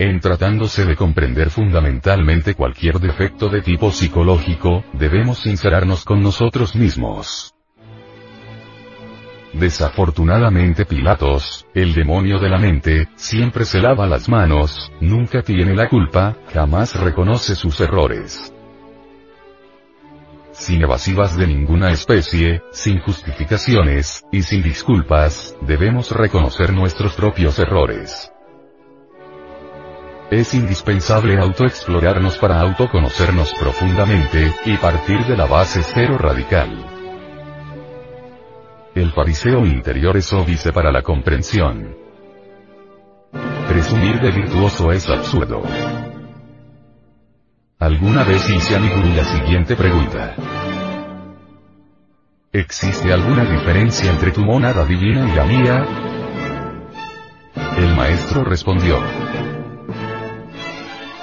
En tratándose de comprender fundamentalmente cualquier defecto de tipo psicológico, debemos sincerarnos con nosotros mismos. Desafortunadamente Pilatos, el demonio de la mente, siempre se lava las manos, nunca tiene la culpa, jamás reconoce sus errores. Sin evasivas de ninguna especie, sin justificaciones, y sin disculpas, debemos reconocer nuestros propios errores. Es indispensable autoexplorarnos para autoconocernos profundamente, y partir de la base cero radical. El fariseo interior es óbice para la comprensión. Presumir de virtuoso es absurdo. Alguna vez hice a mi la siguiente pregunta. ¿Existe alguna diferencia entre tu monada divina y la mía? El maestro respondió.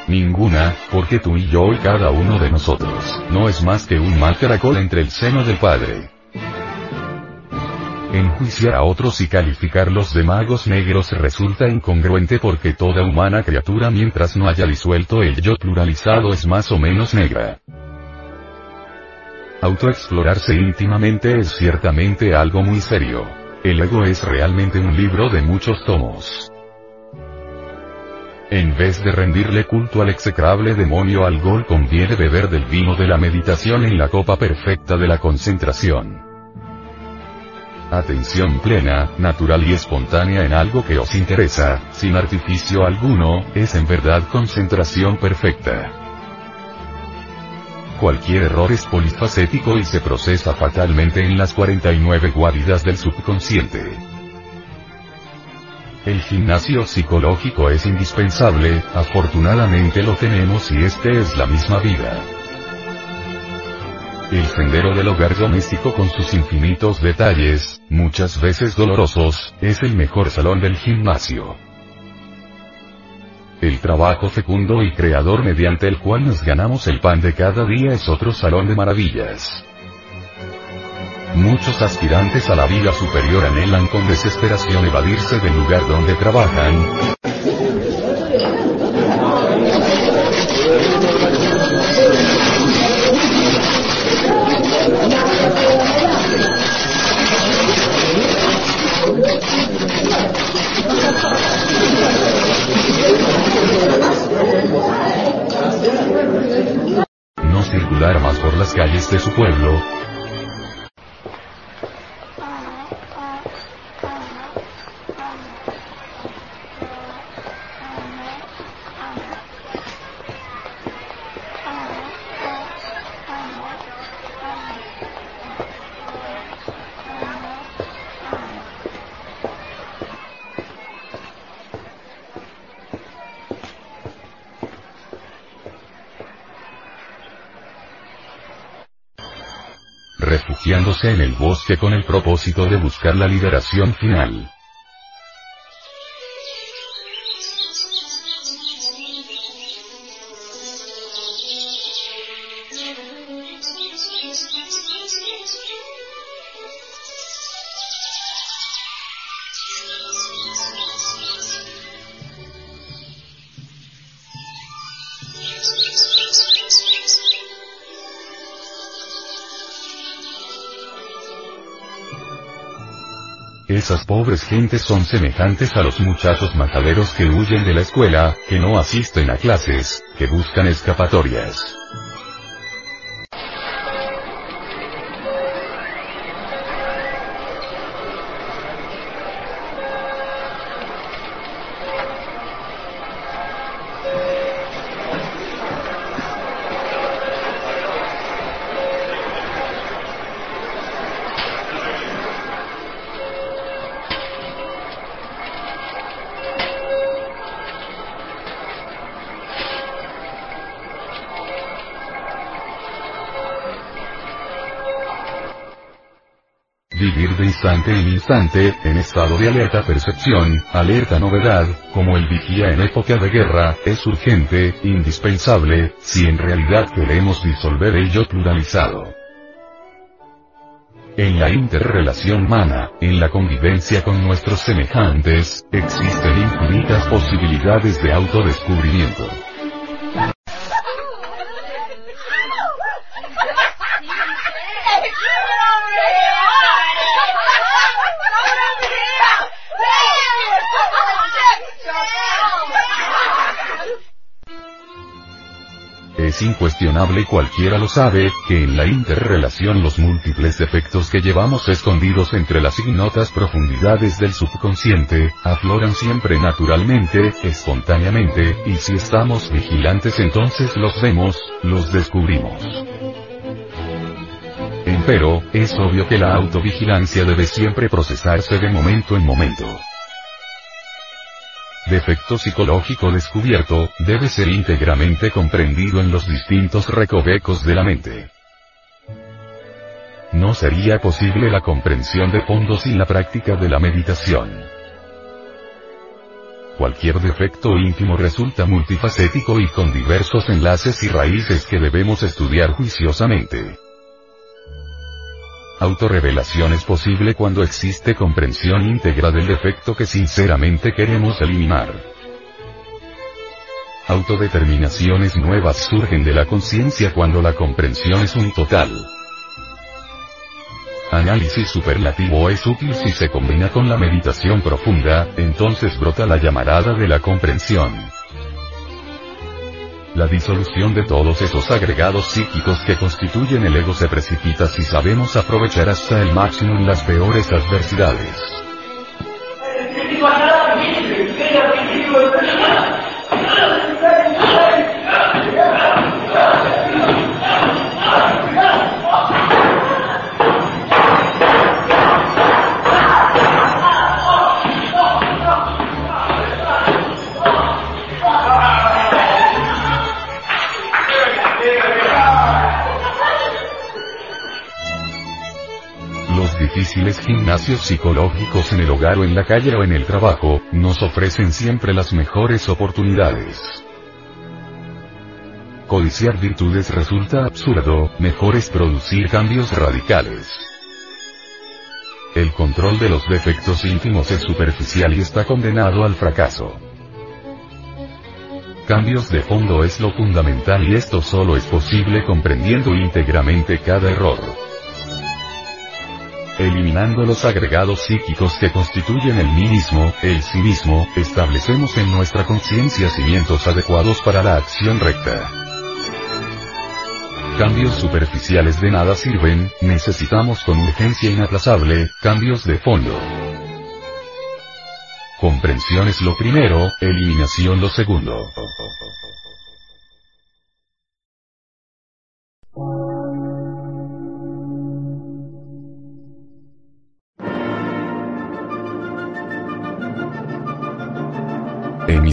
Ninguna, porque tú y yo y cada uno de nosotros, no es más que un mal caracol entre el seno del Padre. Enjuiciar a otros y calificarlos de magos negros resulta incongruente porque toda humana criatura mientras no haya disuelto el yo pluralizado es más o menos negra. Autoexplorarse íntimamente es ciertamente algo muy serio. El ego es realmente un libro de muchos tomos. En vez de rendirle culto al execrable demonio Algol conviene beber del vino de la meditación en la copa perfecta de la concentración. Atención plena, natural y espontánea en algo que os interesa, sin artificio alguno, es en verdad concentración perfecta. Cualquier error es polifacético y se procesa fatalmente en las 49 guaridas del subconsciente. El gimnasio psicológico es indispensable, afortunadamente lo tenemos y este es la misma vida. El sendero del hogar doméstico con sus infinitos detalles, muchas veces dolorosos, es el mejor salón del gimnasio. El trabajo fecundo y creador mediante el cual nos ganamos el pan de cada día es otro salón de maravillas. Muchos aspirantes a la vida superior anhelan con desesperación evadirse del lugar donde trabajan. No circular más por las calles de su pueblo, refugiándose en el bosque con el propósito de buscar la liberación final. Esas pobres gentes son semejantes a los muchachos mataderos que huyen de la escuela, que no asisten a clases, que buscan escapatorias. Instante en instante, en estado de alerta percepción, alerta novedad, como el vigía en época de guerra, es urgente, indispensable, si en realidad queremos disolver ello pluralizado. En la interrelación humana, en la convivencia con nuestros semejantes, existen infinitas posibilidades de autodescubrimiento. Es incuestionable cualquiera lo sabe, que en la interrelación los múltiples defectos que llevamos escondidos entre las ignotas profundidades del subconsciente, afloran siempre naturalmente, espontáneamente, y si estamos vigilantes entonces los vemos, los descubrimos. Empero, es obvio que la autovigilancia debe siempre procesarse de momento en momento defecto psicológico descubierto, debe ser íntegramente comprendido en los distintos recovecos de la mente. No sería posible la comprensión de fondo sin la práctica de la meditación. Cualquier defecto íntimo resulta multifacético y con diversos enlaces y raíces que debemos estudiar juiciosamente. Autorrevelación es posible cuando existe comprensión íntegra del defecto que sinceramente queremos eliminar. Autodeterminaciones nuevas surgen de la conciencia cuando la comprensión es un total. Análisis superlativo es útil si se combina con la meditación profunda, entonces brota la llamarada de la comprensión. La disolución de todos esos agregados psíquicos que constituyen el ego se precipita si sabemos aprovechar hasta el máximo las peores adversidades. Difíciles gimnasios psicológicos en el hogar o en la calle o en el trabajo, nos ofrecen siempre las mejores oportunidades. Codiciar virtudes resulta absurdo, mejor es producir cambios radicales. El control de los defectos íntimos es superficial y está condenado al fracaso. Cambios de fondo es lo fundamental y esto solo es posible comprendiendo íntegramente cada error eliminando los agregados psíquicos que constituyen el mismo, el sí mismo, establecemos en nuestra conciencia cimientos adecuados para la acción recta. Cambios superficiales de nada sirven, necesitamos con urgencia inaplazable, cambios de fondo. Comprensión es lo primero, eliminación lo segundo.